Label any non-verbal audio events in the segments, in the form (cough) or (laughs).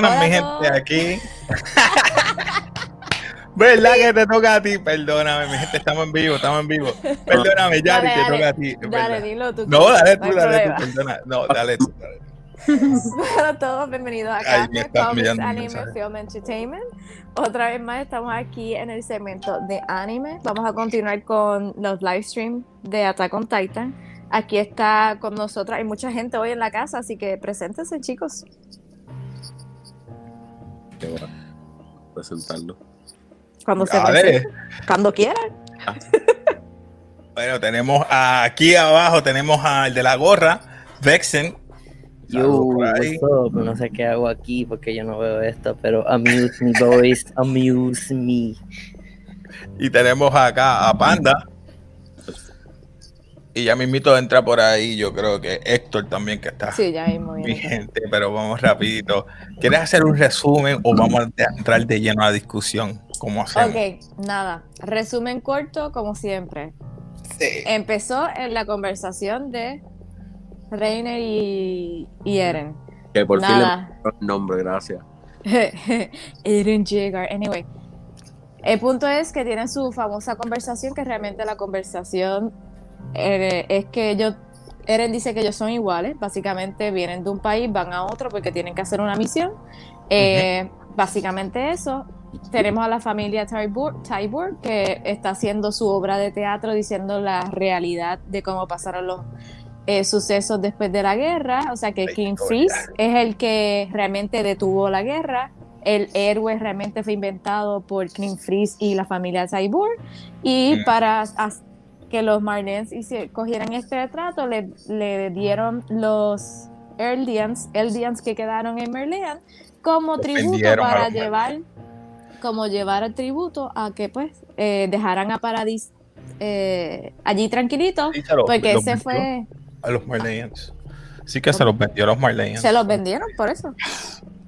Bueno, mi gente, aquí. (laughs) ¿Verdad que te toca a ti? Perdóname, mi gente, estamos en vivo, estamos en vivo. Perdóname, Yari, te toca a ti. Dale, dilo tú. No, dale tú, dale tú, perdona. No, dale tú, dale Hola a todos, bienvenidos acá a Anime Film Entertainment. Otra vez más estamos aquí en el segmento de anime. Vamos a continuar con los live streams de Attack on Titan. Aquí está con nosotros, hay mucha gente hoy en la casa, así que preséntense chicos. Bueno presentarlo. Cuando se presente, cuando quieran. Ah. bueno, tenemos aquí abajo, tenemos al de la gorra, Vexen. Yo, no sé qué hago aquí porque yo no veo esto, pero amuse me, boys, amuse me. Y tenemos acá a Panda. Y ya mismito entra por ahí, yo creo que Héctor también que está. Sí, ya mismo. Mi gente, pero vamos rapidito. ¿Quieres hacer un resumen o vamos a entrar de lleno a la discusión? ¿Cómo hacemos? Ok, nada. Resumen corto, como siempre. Sí. Empezó en la conversación de Reiner y, Eren. Que por fin le nombre, gracias. (laughs) Eren Jaeger. Anyway. El punto es que tienen su famosa conversación, que realmente la conversación eh, es que ellos, Eren dice que ellos son iguales, básicamente vienen de un país, van a otro porque tienen que hacer una misión. Eh, básicamente eso. Tenemos a la familia Tybur, que está haciendo su obra de teatro diciendo la realidad de cómo pasaron los eh, sucesos después de la guerra. O sea que King Freeze es el que realmente detuvo la guerra. El héroe realmente fue inventado por King Freeze y la familia Tybur. Y para que los Marlens cogieran este retrato, le, le dieron los Eldians, Eldians que quedaron en Merlean, como tributo para llevar, como llevar el tributo a que pues eh, dejaran a Paradis eh, allí tranquilito, porque ese fue a los Marleyans. Sí que se los vendió a los Marleyans. Se los vendieron, por eso.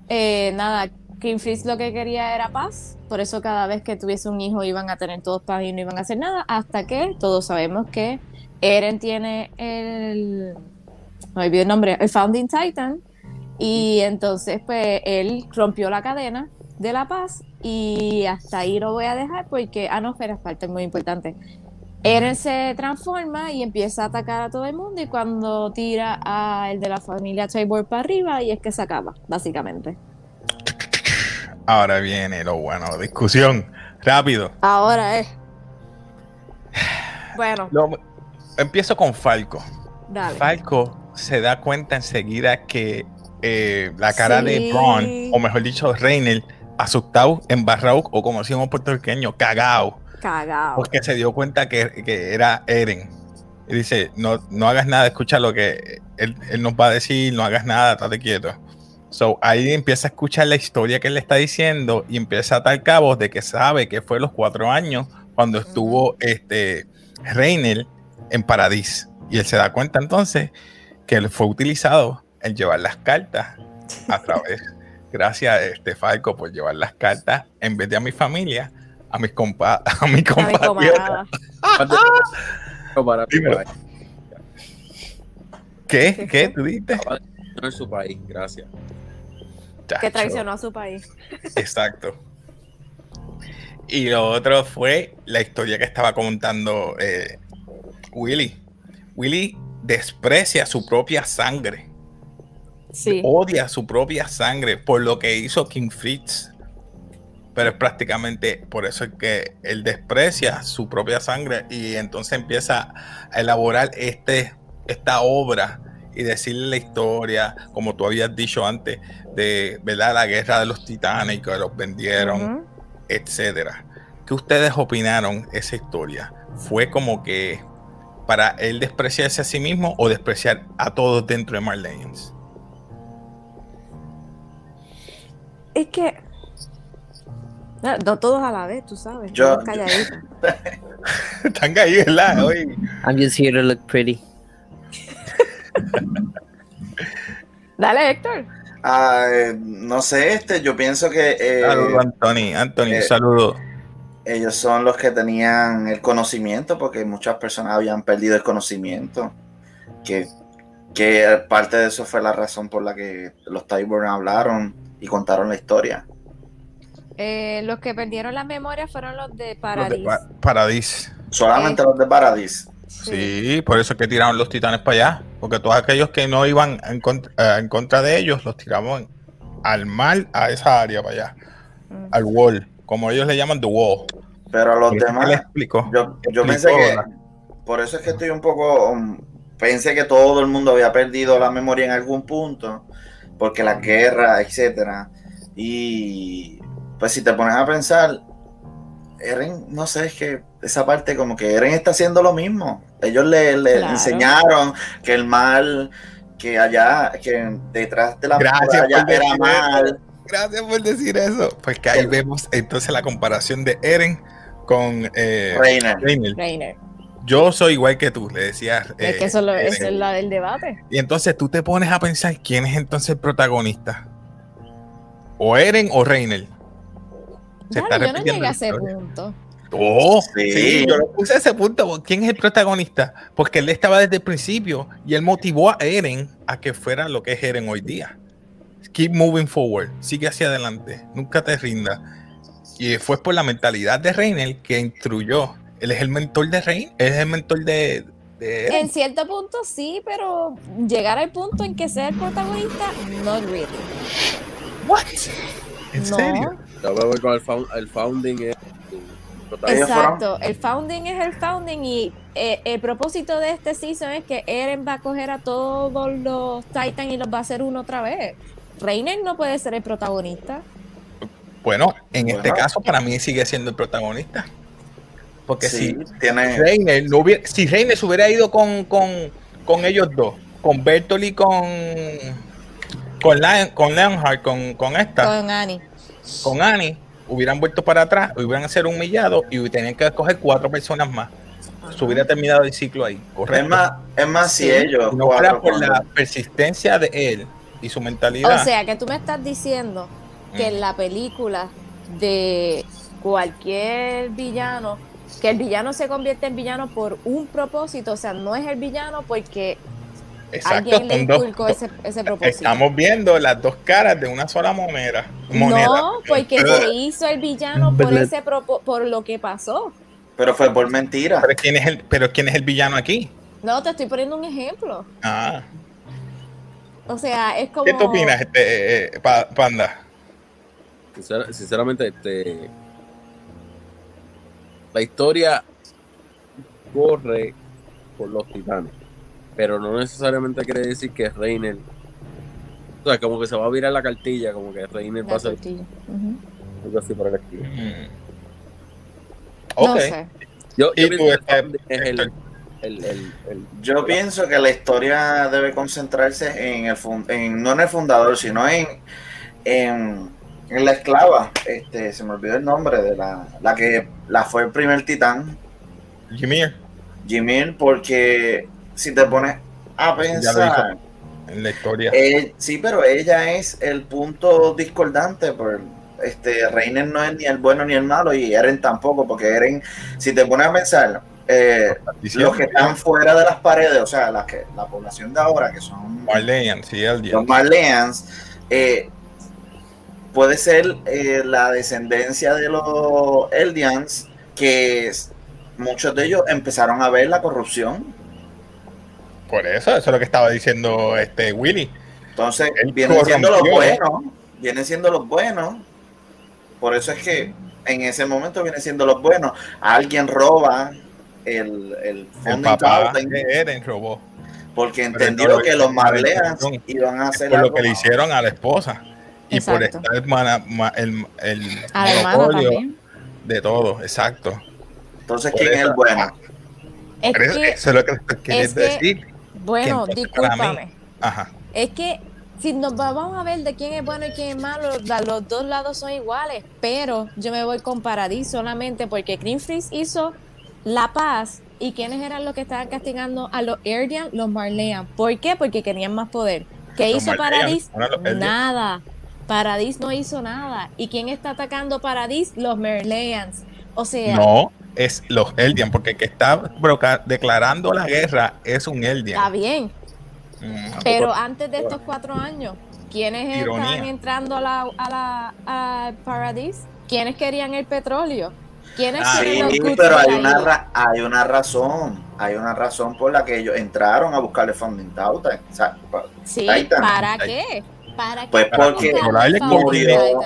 Eh, nada, King Freeze lo que quería era paz, por eso cada vez que tuviese un hijo iban a tener todos paz y no iban a hacer nada, hasta que todos sabemos que Eren tiene el, no el nombre, el Founding Titan, y entonces pues él rompió la cadena de la paz y hasta ahí lo voy a dejar porque, ah no, espera, falta muy importante. Eren se transforma y empieza a atacar a todo el mundo y cuando tira a el de la familia Cyborg para arriba y es que se acaba, básicamente. Ahora viene lo bueno, discusión, rápido. Ahora es. Bueno. empiezo con Falco. Falco se da cuenta enseguida que eh, la cara de Braun, o mejor dicho, Reiner, asustado, embarrado, o como decimos puertorriqueño, cagao. Cagao. Porque se dio cuenta que, era Eren. Y dice, no, no hagas nada, escucha lo que él, él nos va a decir, no hagas nada, estate quieto. So, ahí empieza a escuchar la historia que él le está diciendo y empieza a dar cabos de que sabe que fue los cuatro años cuando estuvo este Reiner en Paradis. Y él se da cuenta entonces que él fue utilizado en llevar las cartas a través, (laughs) gracias a este Falco por llevar las cartas en vez de a mi familia, a mis compa (laughs) a mi compatriotas. (laughs) ¿Qué? ¿Qué? ¿Tú dijiste? En su país, gracias que traicionó a su país. Exacto. Y lo otro fue la historia que estaba contando eh, Willy. Willy desprecia su propia sangre. Sí. Odia su propia sangre por lo que hizo King Fritz. Pero es prácticamente por eso es que él desprecia su propia sangre y entonces empieza a elaborar este, esta obra y decirle la historia, como tú habías dicho antes, de ¿verdad? la guerra de los titanes y que los vendieron, etcétera. ¿Qué ustedes opinaron esa historia? ¿Fue como que para él despreciarse a sí mismo o despreciar a todos dentro de Marleyans? Es que no, todos a la vez, tú sabes. Yo, (laughs) Están caídos, ¿verdad? Hoy. I'm just here to look pretty. Dale, Héctor. Ah, eh, no sé, este, yo pienso que. Eh, Anthony. Anthony, eh, saludo. Ellos son los que tenían el conocimiento, porque muchas personas habían perdido el conocimiento. Que, que parte de eso fue la razón por la que los Tyburn hablaron y contaron la historia. Eh, los que perdieron la memoria fueron los de Los de Paradis. Pa- Paradis. Solamente Eh. los de Paradis. Sí, por eso es que tiraron los titanes para allá. Porque todos aquellos que no iban en contra, eh, en contra de ellos, los tiraban al mar, a esa área para allá. Mm. Al wall. Como ellos le llaman the wall. Pero a los demás, le explico. yo, yo explicó pensé que, por eso es que estoy un poco, um, pensé que todo el mundo había perdido la memoria en algún punto, porque la guerra, etcétera. Y pues si te pones a pensar, Eren, no sé, es que esa parte como que Eren está haciendo lo mismo. Ellos le, le Claro. enseñaron que el mal, que allá, que detrás de la Gracias muralla era mal. Gracias por decir eso. Pues que ahí vemos entonces la comparación de Eren con eh, Reiner. Reiner. Reiner. Yo soy igual que tú, le decías. es eh, que eso, lo- eso es la del debate. Y entonces tú te pones a pensar quién es entonces el protagonista. O Eren o Reiner. Se Claro, está yo no llegué a ese punto. Oh, Sí. sí. yo lo puse a ese punto. ¿Quién es el protagonista? Porque él estaba desde el principio y él motivó a Eren a que fuera lo que es Eren hoy día. Keep moving forward, sigue hacia adelante, nunca te rindas. Y fue por la mentalidad de Reiner que instruyó. Él es el mentor de Rein, él es el mentor de, de Eren. En cierto punto sí, pero llegar al punto en que sea el protagonista, not really. What? ¿En No. serio? Con el, found- el founding es Ellos Exacto, el founding es el founding y eh, el propósito de este season es que Eren va a coger a todos los Titans y los va a hacer uno otra vez. Reiner no puede ser el protagonista. Bueno, en Bueno. este caso para mí sigue siendo el protagonista. Porque Sí, si tiene. Reiner no hubiera, si Reiner se hubiera ido con, con, con ellos dos, con Bertolt y con con, Lion- con Leonhard, con, con esta, Con Annie. con Annie, hubieran vuelto para atrás, hubieran ser humillado y tenían que escoger cuatro personas más. Se hubiera terminado el ciclo ahí, correcto. Es más, es más si Sí. ellos. No fuera por la persistencia de él y su mentalidad. O sea, que tú me estás diciendo que en la película de cualquier villano, que el villano se convierte en villano por un propósito, o sea, no es el villano porque exacto, alguien le son dos- inculcó ese, ese propósito. Estamos viendo las dos caras de una sola moneda. moneda. No, porque se hizo el villano por ese propo- por lo que pasó. Pero fue por mentira. Pero quién es el, pero quién es el villano aquí? No, te estoy poniendo un ejemplo. Ah, O sea, es como ¿qué tú opinas, este, eh, eh, Pa- Panda? Sincer- sinceramente, este, la historia corre por los titanes, pero no necesariamente quiere decir que Reiner, o sea, como que se va a virar la cartilla, como que Reiner va La a ser. Ujú. algo así por el estilo. Mm. No Ok. sé. Yo, ¿Y yo tú, pienso que Founding es el, Héctor? el, el, el- Yo pienso que la historia debe concentrarse en el en, no en el fundador, sino en, en, en la esclava. Este, se me olvidó el nombre de la, la que la fue el primer titán, Jimmy, Jimmy, porque si te pones a pensar, en la historia. eh, sí, pero ella es el punto discordante, por este Reiner no es ni el bueno ni el malo y Eren tampoco, porque Eren, si te pones a pensar, eh, los que están fuera de las paredes, o sea, la, que, la población de ahora, que son Marleyan, sí, los Marleans, eh, puede ser eh, la descendencia de los Eldians, que muchos de ellos empezaron a ver la corrupción. Por eso, eso es lo que estaba diciendo este Willy. Entonces, Él vienen siendo los buenos, vienen siendo los buenos. Por eso es que en ese momento vienen siendo los buenos. Alguien roba el, el El founding papá de Eren robó. porque entendió no que los intención. iban a Es hacer por lo que le hicieron a la esposa. Y por estar mana- ma- el, el monopolio de todo, exacto. Entonces, Por ¿quién es el bueno? Es Por eso, que, eso es lo que estoy queriendo que- decir. Bueno, discúlpame. Ajá. Es que si nos va- vamos a ver de quién es bueno y quién es malo, los dos lados son iguales, pero yo me voy con Paradis solamente porque Green Freeze hizo la paz y quiénes eran los que estaban castigando a los Erdian, los Marleyan. ¿Por qué? Porque querían más poder. ¿Qué Los hizo Paradis? Nada. Paradis no hizo nada. ¿Y quién está atacando Paradis? Los Marleyans. O sea, No, es los Eldian, porque el que está declarando la guerra es un está Eldian. bien, Mm. pero antes de estos cuatro años, ¿quiénes Ironía. están entrando a la, a la a Paradise? ¿Quiénes querían el petróleo? ¿Quiénes Ah, Sí, pero hay una, ra- hay una razón. Hay una razón por la que ellos entraron a buscarle Founding Titan. O sea, pa- Sí, Titan. ¿para qué? ¿Para Pues qué porque Founding murió.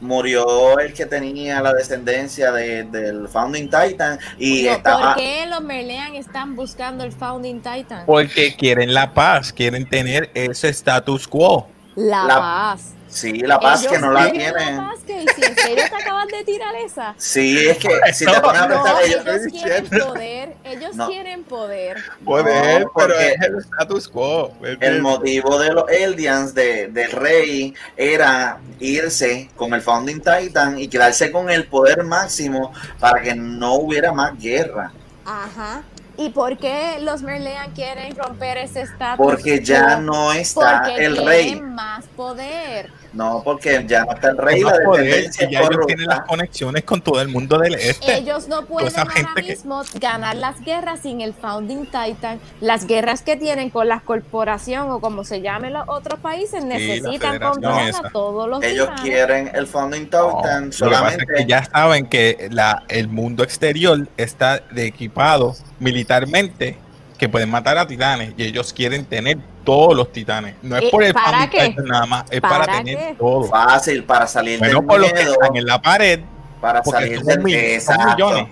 Murió el que tenía la descendencia de- del Founding Titan y No, estaba. ¿Por qué los Merlean están buscando el Founding Titan? Porque quieren la paz, quieren tener ese status quo. La, La- paz. Sí, la paz Ellos que no la quieren tienen. La paz, que si en serio te acabas de tirar esa. Sí, es que si te No, pones a No, pensar, ellos, ellos estoy quieren diciendo. poder. Ellos No. quieren poder. Poder, No, porque- pero es el status quo. ¿me el motivo de los Eldians, de, del rey, era irse con el Founding Titan y quedarse con el poder máximo para que no hubiera más guerra. Ajá. ¿Y por qué los Merlean quieren romper ese estatus? Porque ya no está Porque el rey. más poder. No, porque ya no está el rey. No La poder, que ya ellos tienen las conexiones con todo el mundo del este. Ellos no pueden ahora que- mismo ganar las guerras sin el Founding Titan. Las guerras que tienen con la corporación o como se llamen los otros países necesitan controlar esa. a todos los Ellos titanes. quieren el Founding No, Titan lo que pasa es solamente. que ya saben que la, el mundo exterior está de equipado militarmente que pueden matar a titanes y ellos quieren tener todos los titanes. No es ¿Y por el para qué? Nada más, es para, ¿Para tener qué? todo. Fácil para salir Bueno, del por los que miedo, están en la pared, para salir son, del mil- son millones,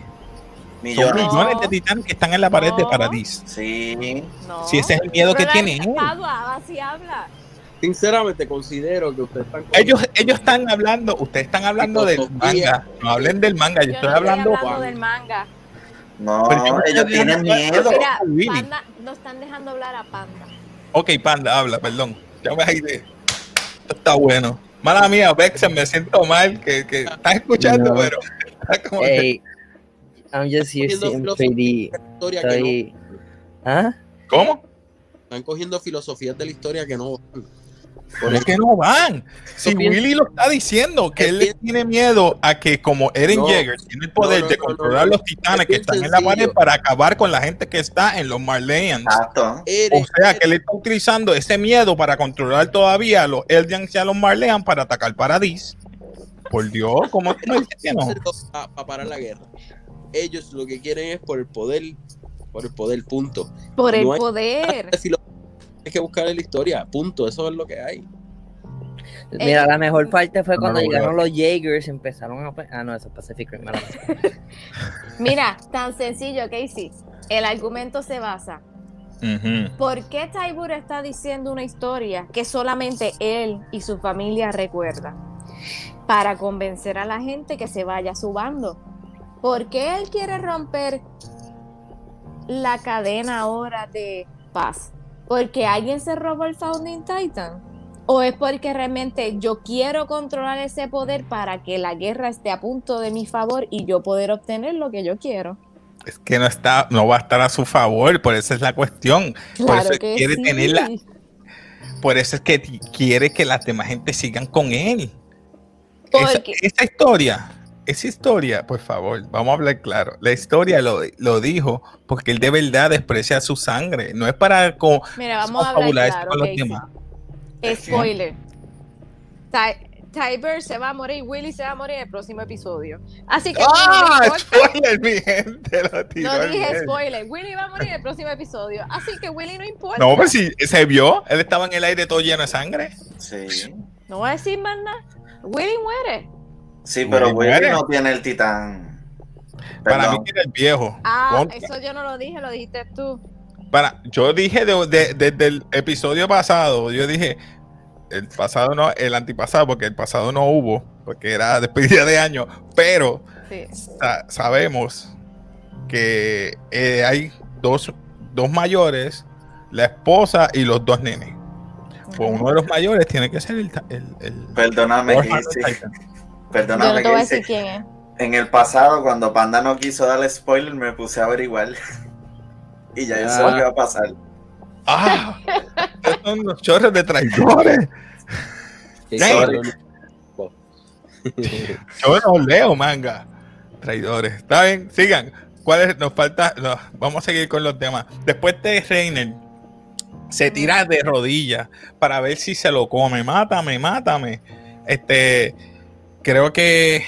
son millones. de titanes que están en la pared de. Paradis. Sí, No. Si ese es el miedo que tienen. así habla. Sinceramente, considero que ustedes están. Ellos, ellos están hablando, ustedes están hablando del manga, no hablen del manga, yo, Yo estoy no hablando. estoy hablando del manga. No, ellos estoy tienen miedo. Mira. Panda, no están dejando hablar a Panda. Ok, panda, habla, perdón. Ya me de. Esto está bueno. Mala mía, Vexen, me siento mal que, que estás escuchando, No. pero. está como que- Hey, I'm just here que no- Estoy. ¿Ah? ¿Cómo? están cogiendo filosofías de la historia que no. Por es que no van. Si Willy lo está diciendo, que él tiene miedo a que, como Eren No, Jaeger tiene el poder no, no, de controlar no, los titanes Es que están en la pared sencillo. para acabar con la gente que está en los Marleyans. Exacto. O sea, que él está utilizando ese miedo para controlar todavía a los Eldians y a los Marleyan para atacar Paradis. Por Dios, ¿cómo tú me dices que no? para parar la guerra. Ellos lo que quieren es por el poder, por el poder, punto. Por el No hay- poder. Si lo- Hay que buscar en la historia, punto. Eso es lo que hay. Mira, la mejor parte fue cuando no, no, llegaron no. los Jaegers y empezaron a. Ah, no, eso es Pacific Rim. (laughs) Mira, tan sencillo, Casey. El argumento se basa. Ujú. ¿Por qué Tybur está diciendo una historia que solamente él y su familia recuerdan? Para convencer a la gente que se vaya a su bando. ¿Por qué él quiere romper la cadena ahora de paz? ¿Porque alguien se robó el Founding Titan? ¿O es porque realmente yo quiero controlar ese poder para que la guerra esté a punto de mi favor y yo poder obtener lo que yo quiero? Es que no está, no va a estar a su favor, por eso es la cuestión. por Claro eso que quiere sí. tenerla, por eso es que quiere que las demás gente sigan con él. Esa, Porque- esa historia, esa historia, por favor, vamos a hablar claro. La historia lo, lo dijo porque él de verdad desprecia su sangre. No es para co- Mira, vamos a hablar claro, con los demás. Spoiler. Ty- Tiber se va a morir, Willy se va a morir en el próximo episodio. Así que ¡Ah! Spoiler, mi gente, lo tiró no dije spoiler. Willy va a morir en el próximo episodio. Así que Willy no importa. No, pues si se vio, él estaba en el aire todo lleno de sangre. Sí. No voy a decir más nada. Willy muere. Sí, pero Willy no tiene el titán. Para mí era el viejo. Ah, Contra. eso yo no lo dije, lo dijiste tú. Para, yo dije de- de- desde el episodio pasado, yo dije, el pasado no, el antipasado, porque el pasado no hubo, porque era (laughs) despedida de año, pero Sí. sa- sabemos que eh, hay dos, dos mayores, la esposa y los dos nenes. Pues uno de los mayores tiene que ser el... el, el Perdóname, Casey. Titan. Yo no Perdóname, te voy a decir quién es. En el pasado, cuando Panda no quiso darle spoiler, me puse a averiguar. (laughs) y ya yo sé lo Ah. que va a pasar. ¡Ah! Estos son los chorros de traidores. (laughs) Yo no leo manga. Traidores. Está bien, sigan. ¿Cuál es? Nos falta. no, vamos a seguir con los temas. Después de Reiner, Se tira de rodillas para ver si se lo come. Mátame, mátame. Este, creo que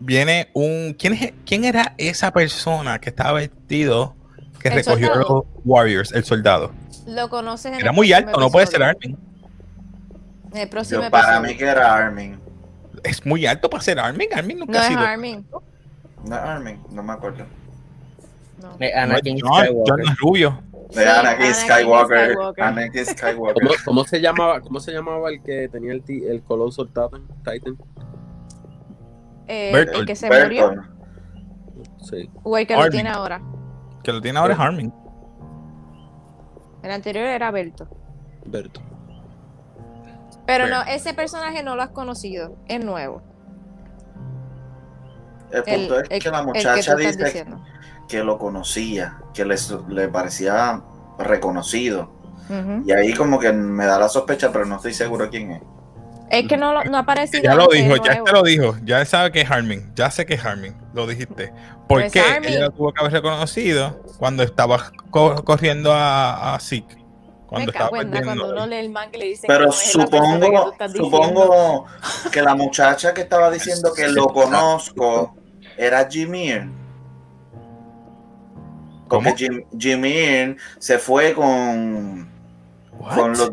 viene un. ¿Quién, es, quién era esa persona que estaba vestido que El recogió a soldado. los Warriors? El soldado. Lo conoces en Era el muy alto, no puede ser episodio. Armin. El próximo Yo, para episodio. mí que era Armin. Es muy alto para ser Armin. Armin nunca No ha es sido. Armin. No, Armin, no me acuerdo. No. Eh, No es Anakin John, John Skywalker. es rubio. Sí, Anakin Anakin Skywalker. Skywalker. Anakin (laughs) Skywalker. ¿Cómo, cómo se llamaba, ¿Cómo se llamaba el que tenía el, el Colossal Titan? Titan? Eh, Bertolt. el que se murió Berton. Sí. o el que Armin. lo tiene ahora. Que lo tiene ahora es Armin. El anterior era Berto. Berto. Pero no, ese personaje no lo has conocido. Es nuevo. El El, punto el- es que la el que muchacha dice diciendo. que lo conocía, que le, le parecía reconocido. Y ahí como que me da la sospecha, pero no estoy seguro quién es. Es que no, lo- no ha aparecido. Ya lo dijo, ya nuevo. te lo dijo. Ya sabe que es Armin. Ya sé que es Armin. Lo dijiste. ¿Por Pues qué? Armin. Ella lo tuvo que haber reconocido cuando estaba co- corriendo a, a Zeke. Cuando Me estaba nada, perdiendo. cuando uno lee el manga y le dicen que Pero no que tú supongo, diciendo. supongo que la muchacha que estaba diciendo que lo conozco era Jimir. Porque ¿Cómo? Jim, Jimir se fue con, What? con los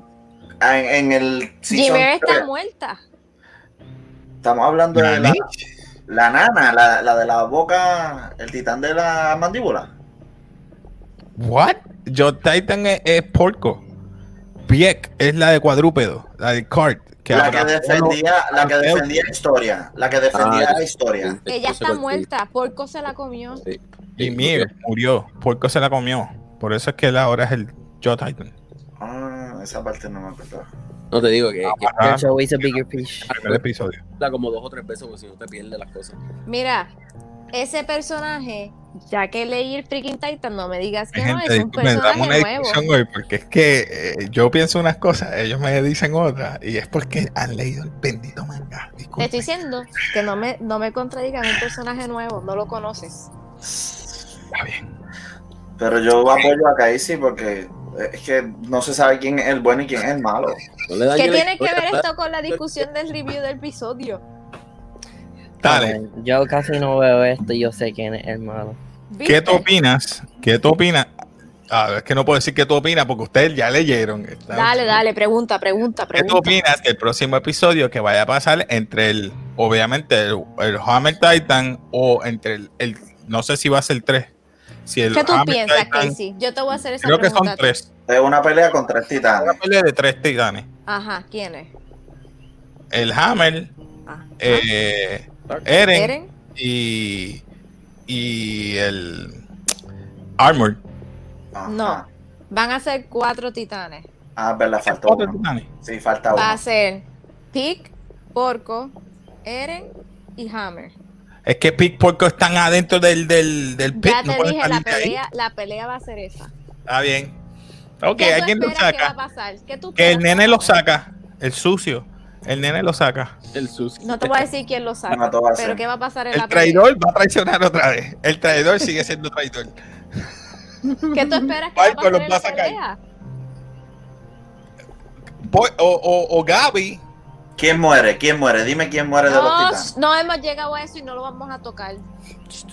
en, en el Jimmy está muerta. Estamos hablando de la, la nana, la, la de la boca, el titán de la mandíbula. What? Yo Titan es, es porco. Biek es la de cuadrúpedo, la de cart. Que la que defendía, la que defendía historia, la que defendía Ah, la historia. Ella está muerta. Porco se la comió. Sí. Y Mir murió. Porco se la comió. Por eso es que él ahora es el Joe Titan. Esa parte no me acuerdo. No te digo que, Ah, There's always a bigger fish. primer episodio. habla como dos o tres veces porque si no te pierdes las cosas. Mira, ese personaje, ya que leí el freaking Titan, no me digas que no, es un una personaje nuevo. hoy porque es que eh, yo pienso unas cosas, ellos me dicen otras y es porque han leído el bendito manga. Te estoy diciendo que no me, no me contradigan un personaje nuevo, no lo conoces. Está bien. Pero yo apoyo a Casey porque es que no se sabe quién es el bueno y quién es el malo. No le dañes ¿Qué tiene que ver esto con la discusión del review del episodio? Dale, Yo casi no veo esto y yo sé quién es el malo. ¿qué tú opinas? ¿Qué tú opinas? Ah, es que no puedo decir qué tú opinas porque ustedes ya leyeron. Dale, dale, pregunta, pregunta, ¿Qué tú pregunta. opinas del próximo episodio que vaya a pasar entre el, obviamente, el, el Hammer Titan o entre el, el- no sé si va a ser tres? Si el ¿Qué tú Hammer piensas, Titan- Casey? Yo te voy a hacer esa Creo que pregunta. son a ti. tres. Es una pelea con tres titanes. Una pelea de tres titanes. Ajá, ¿quién es? El Hammer, Ah, eh, Eren, ¿Eren? y, y el Armor. Ajá. No. Van a ser cuatro titanes. Ah, verdad, falta Cuatro uno. titanes. Sí, falta Va a uno. ser Pig, Porco, Eren y Hammer. Es que Pig Porco están adentro del, del, del pit. Ya te dije, la pelea, la pelea va a ser esa. Está bien. Ok, ¿Qué alguien lo esperas que va a saca. pasar? ¿Qué tú Que el nene lo saca. El sucio. El nene lo saca. El sus. No te voy a decir quién lo saca, No pero. ¿qué va a pasar en El la pelea? traidor va a traicionar otra vez. El traidor sigue siendo traidor. (laughs) ¿Qué tú esperas que va a pasar en la sacar. pelea? O, o, o Gaby. ¿Quién muere? ¿Quién muere? Dime quién muere de los No, titanes. no hemos llegado a eso y no lo vamos a tocar.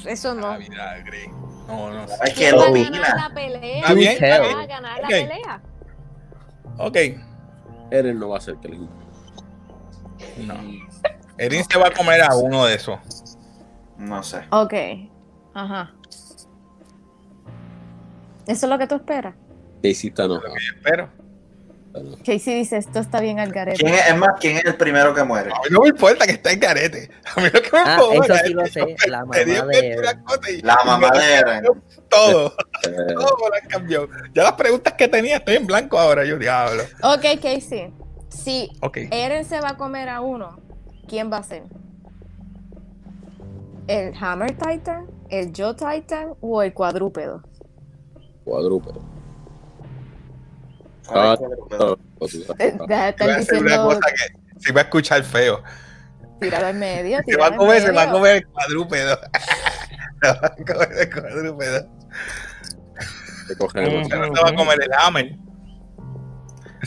Eso no. Ah, vinagre. No, no. Es que ¿Quién él va a ganar opina. la pelea? Está bien, está ¿Quién bien. va a ganar Ok. la pelea? Ok. Eren no va a ser que le No. Erin se va a comer a uno de esos. No sé. Ok. Ajá. ¿Eso es lo que tú esperas? Casey está enojado. Casey dice, esto está bien al garete. ¿Quién es, es más, quién es el primero que muere? a mí no me importa que esté en carete. A mí lo que me Ah, importa eso sí lo sé. La mamá de Eren. La mamá de Eren. Todo, todo la cambió. Ya las preguntas que tenía estoy en blanco ahora, yo diablo. Ok, Casey. Si Ok. Eren se va a comer a uno, ¿quién va a ser? ¿El Hammer Titan, el Joe Titan o el cuadrúpedo? Cuadrúpedo. Estar hacer una diciendo, cosa que se va a escuchar feo. tíralo en medio, Se va a en comer, (laughs) se va a comer el cuadrúpedo. Se va a comer el cuadrúpedo. Se va a comer el hammer.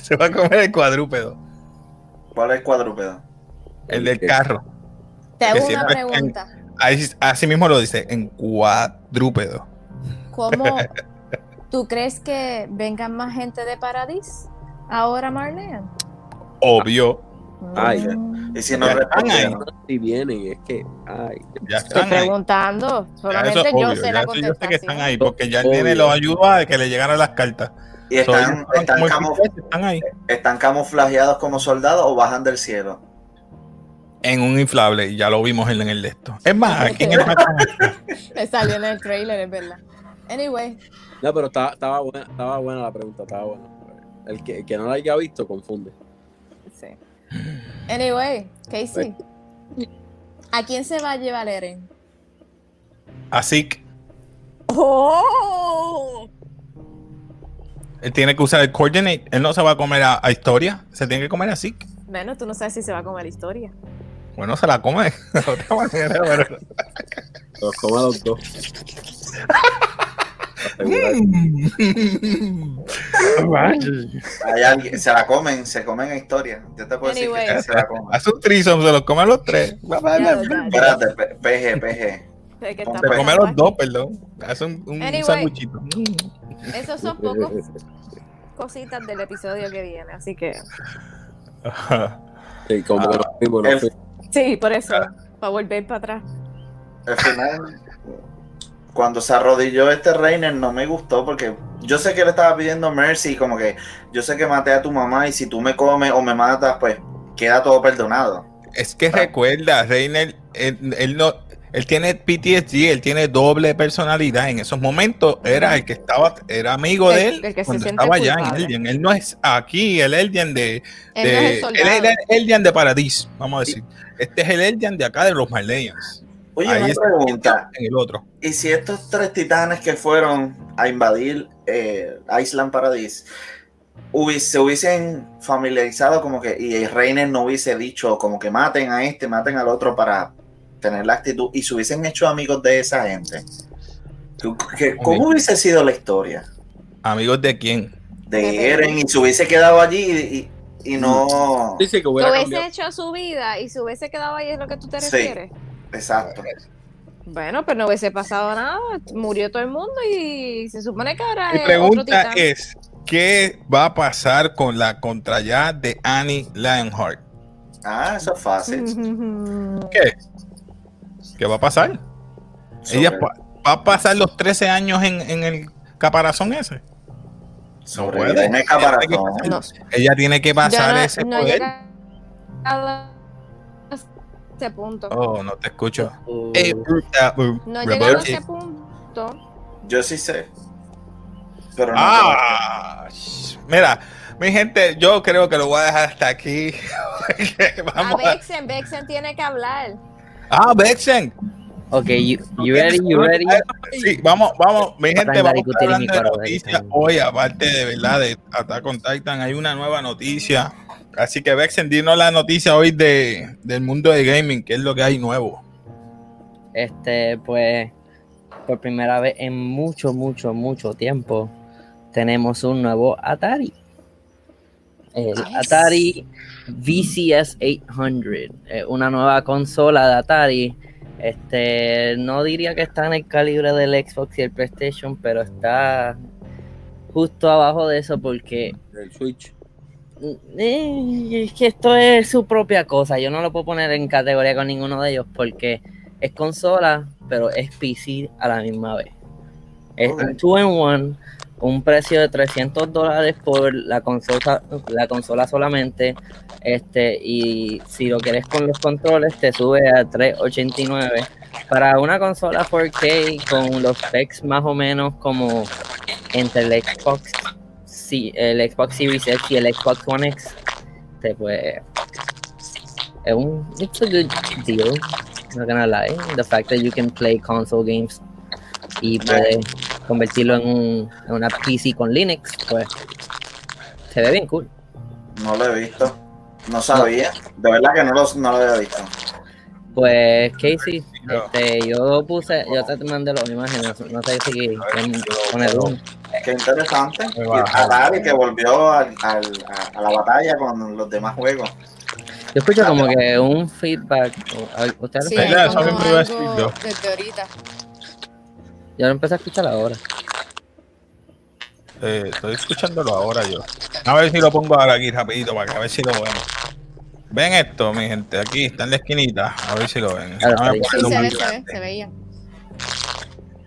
Se va a comer el cuadrúpedo, ¿Cuál es el cuadrúpedo? el del carro. Te hago una en- pregunta. Ahí, así mismo lo dice, en cuadrúpedo. ¿Cómo tú crees que vengan más gente de Paradis ahora, Marlene? Obvio, Ay. Mm. Y si no Ya están respondieron, Si vienen, es que, ay, ya Estoy están ahí. preguntando. Ya Solamente eso es yo obvio, sé ya la eso yo sé que están contestación. ahí, porque ya nene los ayudó a que le llegaran las cartas. y So, están, están, están ahí. están camuflajeados como soldados o bajan del cielo. En un inflable, y ya lo vimos en, en el de esto. Es más, aquí en el (laughs) Me salió en el trailer, es verdad. Anyway, no, pero estaba, estaba buena, estaba buena la pregunta, estaba buena. El que, el que no la haya visto confunde. sí. Anyway, Casey. ¿A quién se va a llevar Eren? Así que ¡Oh! él tiene que usar el coordinate. Él no se va a comer a, a historia, se tiene que comer así. Bueno, tú no sabes si se va a comer la historia. Bueno, se la come (laughs) de otra manera, pero- Los come a los dos. (laughs) (laughs) (laughs) Alguien- se la comen, se comen a historia. Yo te puedo decir Anyway. que se la comen. Hace un trisom, se los come a los tres. Espérate, PG, PG. Se está Se come a pasando los dos, perdón. Hace un, un Anyway. sanguchito. Esos son pocos cositas del episodio que viene, así que Sí, como El- fuimos. sí, por eso, para volver para atrás. Al final, cuando se arrodilló este Reiner, no me gustó porque yo sé que le estaba pidiendo mercy, como que yo sé que maté a tu mamá y si tú me comes o me matas, pues queda todo perdonado. Es que recuerda, Reiner, él, él no, él tiene PTSD, él tiene doble personalidad. En esos momentos era el que estaba, era amigo de él el que se cuando siente estaba allá en. Eldian. Él no es aquí, el Eldian de, Él no es de- el él era el Eldian de Paradis, vamos a decir. Este es el Eldian de acá de los Marleyans. Oye, Ahí una está pregunta. en el otro. ¿Y si estos tres titanes que fueron a invadir eh, Island Paradise se hubiesen familiarizado como que y el Reiner no hubiese dicho como que maten a este, maten al otro para tener la actitud y se hubiesen hecho amigos de esa gente? ¿Tú- qué- ¿Cómo hubiese sido la historia? ¿Amigos de quién? de Eren y se hubiese quedado allí y, y- y no. Dice que hubiese cambiado. hecho su vida y se hubiese quedado ahí, es lo que tú te Sí. Exacto. Bueno, pues no hubiese pasado nada, murió todo el mundo y se supone que ahora Mi es otro pregunta titán. es, ¿qué va a pasar con la contraya de Annie Lionheart? Ah, eso es fácil. (laughs) ¿Qué? ¿Qué va a pasar? Ella pa- va a pasar los 13 años en, en el caparazón ese. sobrevivir puede. en el caparazón. No, Ella tiene que pasar no, ese no poder. A ese punto. Oh, no te escucho. Uh, uh, No he llegado a ese punto. Yo sí sé. Pero no. Ah, mira, mi gente, yo creo que lo voy a dejar hasta aquí. (laughs) Vamos a... Vexen, Vexen tiene que hablar. Ah, Vexen. Ok, you, you ready, you ready? Sí, vamos, vamos, mi gente, vamos a hablando de noticias hoy, aparte de verdad de Attack on Titan, hay una nueva noticia. Así que Vexen, dinos la noticia hoy de, del mundo de gaming, que es lo que hay nuevo. Este, pues, por primera vez en mucho, mucho, mucho tiempo, tenemos un nuevo Atari. El Nice. Atari VCS 800, eh, una nueva consola de Atari. Este, no diría que está en el calibre del Xbox y el PlayStation, pero está justo abajo de eso porque El Switch. Eh, es que esto es su propia cosa. Yo no lo puedo poner en categoría con ninguno de ellos porque es consola, pero es PC a la misma vez. Es un 2 en 1, un precio de 300 dólares por la consola, la consola solamente. Este, y si lo quieres con los controles, te sube a 389. Para una consola 4K con los specs más o menos como entre el Xbox, sí, el Xbox Series X y el Xbox One X, te puede. Es un. It's a good deal. Not gonna lie. The fact that you can play console games y puedes convertirlo en, un, en una PC con Linux, pues se ve bien cool. No lo he visto. No sabía. De verdad que no lo, no lo había visto. Pues Casey, No. este, yo puse, yo te mandé las imágenes, no sé si poner uno. Qué interesante. Me Y que volvió al- al- a, a la batalla con los demás juegos. Yo escucho como que un feedback. ¿Ustedes Sí, algo desde ahorita. Yo lo empecé a escuchar ahora. Eh, estoy escuchándolo ahora yo. A ver si lo pongo ahora aquí rapidito para que a ver si lo vemos. Ven esto, mi gente, aquí está en la esquinita. A ver si lo ven. Claro. Sí, se más ve, se ve, grande. se veía.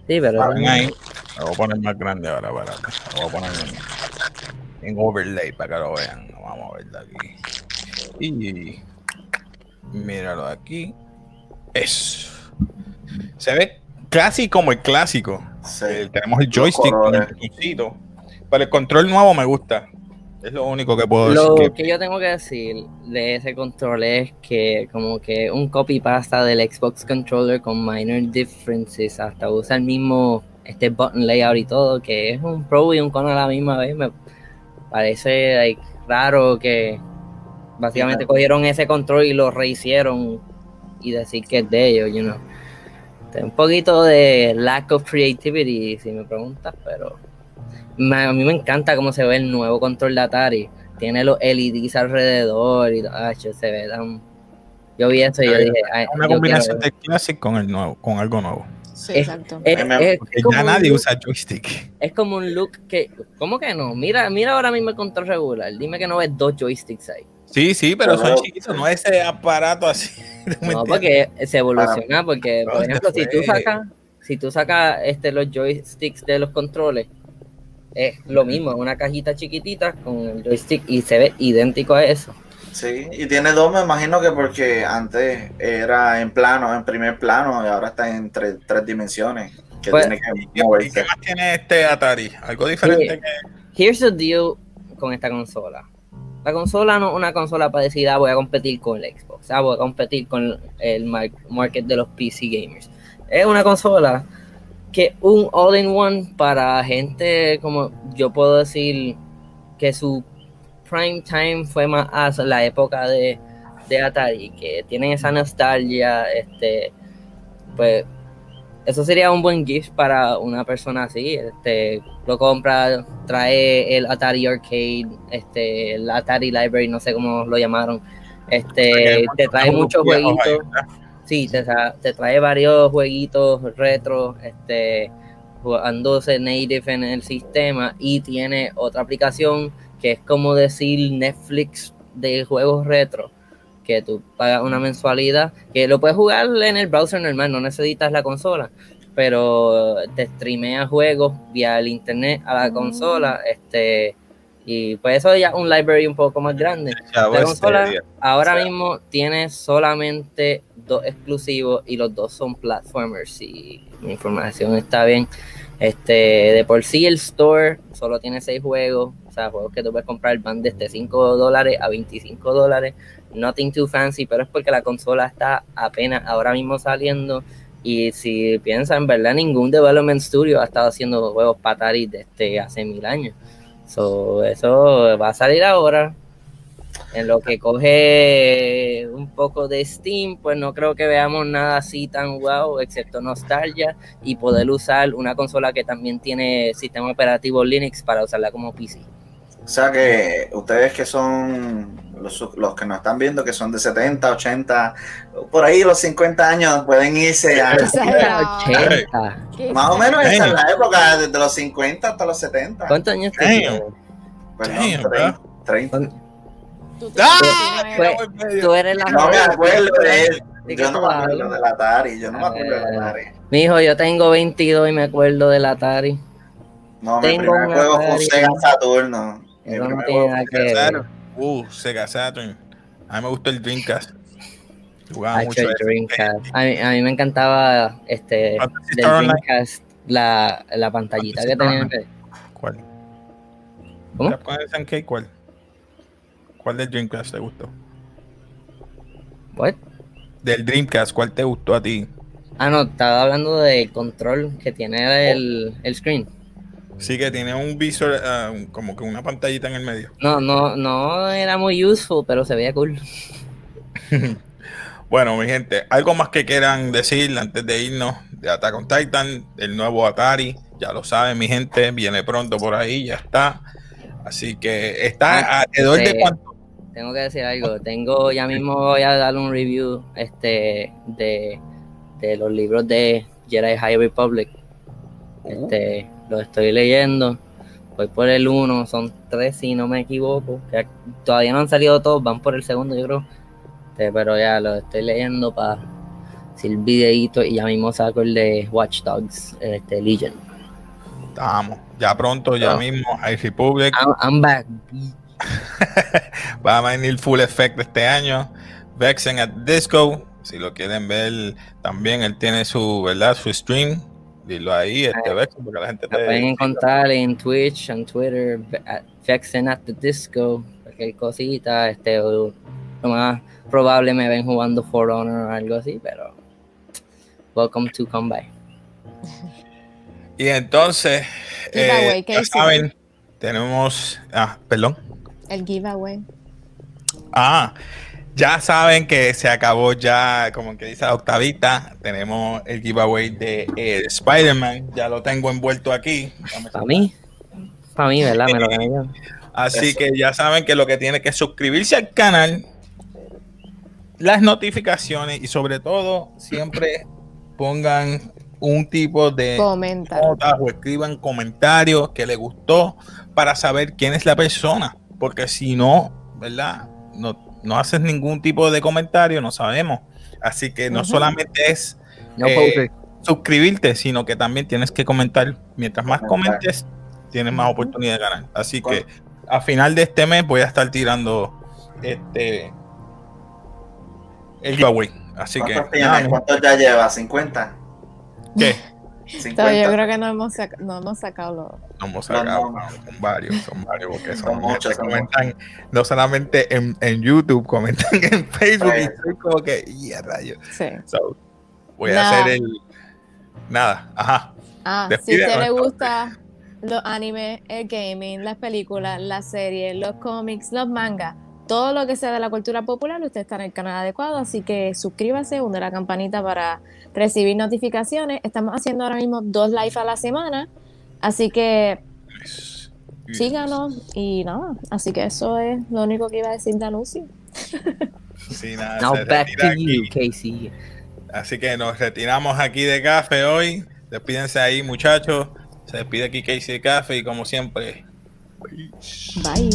Sí, pero. Ah, ven ahí. Lo voy a poner más grande ahora, para Lo voy a poner en, en overlay para que lo vean. Vamos a verlo aquí. Y míralo aquí. Eso. Se ve casi como el clásico. Sí. Eh, tenemos el joystick con el botoncito. Pero el control nuevo me gusta. Es lo único que puedo Lo decir. que yo tengo que decir de ese control es que como que un copy pasta del Xbox controller con minor differences, hasta usa el mismo este button layout y todo, que es un pro y un con a la misma vez, me parece like, raro que básicamente Sí. cogieron ese control y lo rehicieron y decir que es de ellos, you know. Este, Un poquito de lack of creativity, si me preguntas, pero me- a mí me encanta cómo se ve el nuevo control de Atari. Tiene los LEDs alrededor y che, se ve tan. Yo vi eso y yo dije, ay, Una yo combinación del Classic con el nuevo, con algo nuevo. Sí, Es- exacto. es, es ya un nadie look- usa joystick. es como un look que. ¿Cómo que no? Mira, mira ahora mismo el control regular. Dime que no ves dos joysticks ahí. Sí, sí, pero son chiquitos, no ese aparato así. (laughs) ¿tú me No, porque se evoluciona, porque, por ejemplo, si tú sacas, si tú sacas este, los joysticks de los controles, es lo mismo, es una cajita chiquitita con el joystick y se ve idéntico a eso. Sí, y tiene dos, me imagino que porque antes era en plano, en primer plano, y ahora está en tres, tres dimensiones. Que Pues- tiene que ¿Y qué más tiene este Atari? Algo diferente Sí. que. Here's the deal con esta consola. La consola no es una consola para decir, ah, voy a competir con el Xbox, ah, voy a competir con el mar- market de los PC gamers. Es una consola que un all-in-one para gente como yo puedo decir que su prime time fue más a la época de, de Atari, que tienen esa nostalgia, este, pues eso sería un buen gift para una persona así. Este, lo compra, trae el Atari Arcade, este, el Atari Library, no sé cómo lo llamaron. Este, te trae muchos jueguitos. Sí, te trae varios jueguitos retro, este, jugándose native en el sistema y tiene otra aplicación que es como decir Netflix de juegos retro, que tú pagas una mensualidad, que lo puedes jugar en el browser normal, no necesitas la consola, pero te streamea juegos vía el internet a la Mm. consola, este, y pues eso ya es un library un poco más grande. Ya, La pues, consola ahora o sea. mismo tiene solamente dos exclusivos y los dos son platformers. Si mi información está bien, este de por sí el store solo tiene seis juegos, o sea, juegos que tú puedes comprar van desde 5 dólares a 25 dólares. Nothing too fancy, pero es porque la consola está apenas ahora mismo saliendo. Y si piensan, en verdad, ningún development studio ha estado haciendo juegos para Atari desde hace mil años. So, eso va a salir ahora. En lo que coge un poco de Steam, pues no creo que veamos nada así tan guau, excepto nostalgia y poder usar una consola que también tiene sistema operativo Linux para usarla como PC. O sea que ustedes que son los, los que nos están viendo, que son de 70, 80, por ahí los 50 años, pueden irse a... Exagerado. 80. ¿Qué? Más o menos esa es la época, desde los 50 hasta los 70. ¿Cuántos años tienes? Perdón, Damn, 30. 30. Tú ¡Ah! Pues. Tú eres la No me acuerdo de él. ¿De qué Yo no me acuerdo del Atari. Yo no me acuerdo del Eh, Atari. Mi hijo, yo tengo 22 y me acuerdo del Atari. No, mi primer juego fue un. Sega Saturno. Eso no tiene nada que ver. Uh, Sega Saturn. A mí me gustó el Dreamcast. Jugaba Hacho, mucho el. Dreamcast. A mí, a mí me encantaba este del. Dreamcast la, la pantallita Fantasy que tenía. ¿Cuál? ¿Cómo? ¿Cuál? ¿Cuál del Dreamcast te gustó? What? Del Dreamcast, ¿cuál te gustó a ti? Ah, no, estaba hablando del control que tiene el, el screen. Sí que tiene un visor, ah, como que una pantallita en el medio. No, no, no era muy useful, pero se veía cool. (laughs) Bueno, mi gente, algo más que quieran decir antes de irnos de Attack on Titan, el nuevo Atari. Ya lo saben, mi gente. Viene pronto por ahí, ya está. Así que está alrededor de este, cuánto. Tengo que decir algo. Tengo, ya mismo voy a dar un review este, de, de los libros de Jedi High Republic. Este, lo estoy leyendo. Voy por el uno, son tres si no me equivoco. que todavía no han salido todos, van por el segundo, yo creo. Este, pero ya lo estoy leyendo para decir videito y ya mismo saco el de Watch Dogs, este, Legion. Vamos, ya pronto, ya mismo, High Republic. I'm, I'm back. (laughs) Va a venir full effect este año. Vexen at Disco. Si lo quieren ver, también él tiene su, ¿verdad? Su stream. Dilo ahí, este Vexen, porque la gente Me pueden encontrar en Twitch, en Twitter, at Vexen at the Disco, cualquier cosita, este, o lo más probable me ven jugando For Honor o algo así, pero welcome to come by. Y entonces, Giveaway, eh, ¿qué ya saben, tenemos. Ah, perdón. El giveaway. Ah, ya saben que se acabó ya, como que dice la octavita. Tenemos el giveaway de eh, Spider-Man. Ya lo tengo envuelto aquí. Para mí, para mí, ¿verdad? Me lo gané yo. Así Eso. que ya saben que lo que tiene que es suscribirse al canal, las notificaciones y sobre todo siempre pongan un tipo de notas o escriban comentarios que les gustó para saber quién es la persona. Porque si no, ¿verdad? No, no haces ningún tipo de comentario, no sabemos. Así que no solamente es No Eh, suscribirte, sino que también tienes que comentar. Mientras más Comentar. comentes, tienes más oportunidad de ganar. Así que a final de este mes voy a estar tirando este el giveaway. Así que ¿Cuántos nada, tienes? ¿Cuántos ya llevas? ¿50? ¿qué? Todavía yo creo que no hemos, saca- no hemos sacado los. No hemos No, sacado, no. son varios, son varios, porque son, Son muchos, comentan no solamente en, en YouTube, comentan (laughs) en Facebook y estoy como que, ya rayo. Sí. So, voy a hacer el nada, ajá. Ah, si a usted le gusta los animes, el gaming, las películas, las series, los cómics, los mangas, todo lo que sea de la cultura popular, usted está en el canal adecuado, así que suscríbase, une la campanita para recibir notificaciones. Estamos haciendo ahora mismo dos live a la semana, así que síganos y nada, así que eso es lo único que iba a decir de anuncio. Sí, nada, Now back to you. Casey. Así que nos retiramos aquí de café hoy. Despídense ahí, muchachos. Se despide aquí Casey de café y como siempre. Bye.